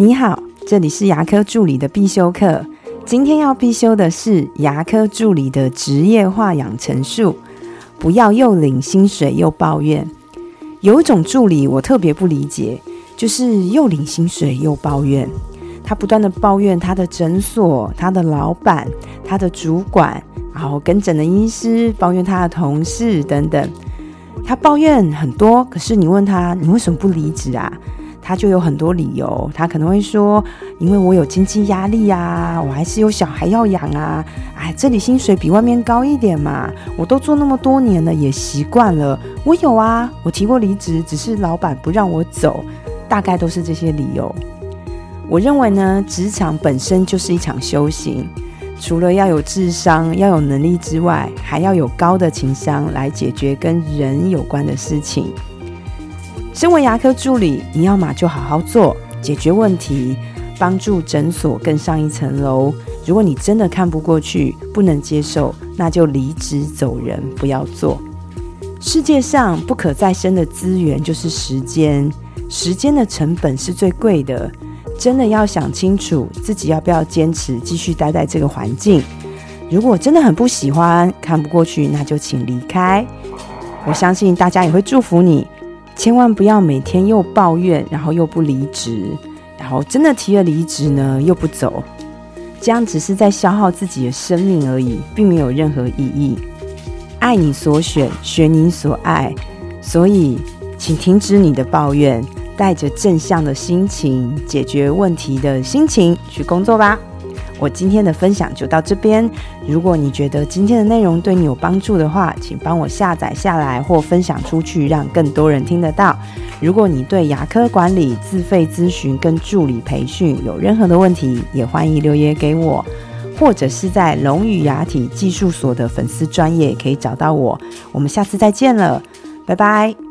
你好，这里是牙科助理的必修课。今天要必修的是牙科助理的职业化养成术。不要又领薪水又抱怨。有一种助理我特别不理解，就是又领薪水又抱怨。他不断的抱怨他的诊所、他的老板、他的主管，然后跟诊的医师，抱怨他的同事等等。他抱怨很多，可是你问他，你为什么不离职啊？他就有很多理由，他可能会说：“因为我有经济压力啊，我还是有小孩要养啊，哎，这里薪水比外面高一点嘛，我都做那么多年了，也习惯了。我有啊，我提过离职，只是老板不让我走，大概都是这些理由。我认为呢，职场本身就是一场修行，除了要有智商、要有能力之外，还要有高的情商来解决跟人有关的事情。”身为牙科助理，你要么就好好做，解决问题，帮助诊所更上一层楼。如果你真的看不过去，不能接受，那就离职走人，不要做。世界上不可再生的资源就是时间，时间的成本是最贵的。真的要想清楚自己要不要坚持继续待在这个环境。如果真的很不喜欢，看不过去，那就请离开。我相信大家也会祝福你。千万不要每天又抱怨，然后又不离职，然后真的提了离职呢又不走，这样只是在消耗自己的生命而已，并没有任何意义。爱你所选，学你所爱，所以请停止你的抱怨，带着正向的心情、解决问题的心情去工作吧。我今天的分享就到这边。如果你觉得今天的内容对你有帮助的话，请帮我下载下来或分享出去，让更多人听得到。如果你对牙科管理、自费咨询跟助理培训有任何的问题，也欢迎留言给我，或者是在龙语牙体技术所的粉丝专业可以找到我。我们下次再见了，拜拜。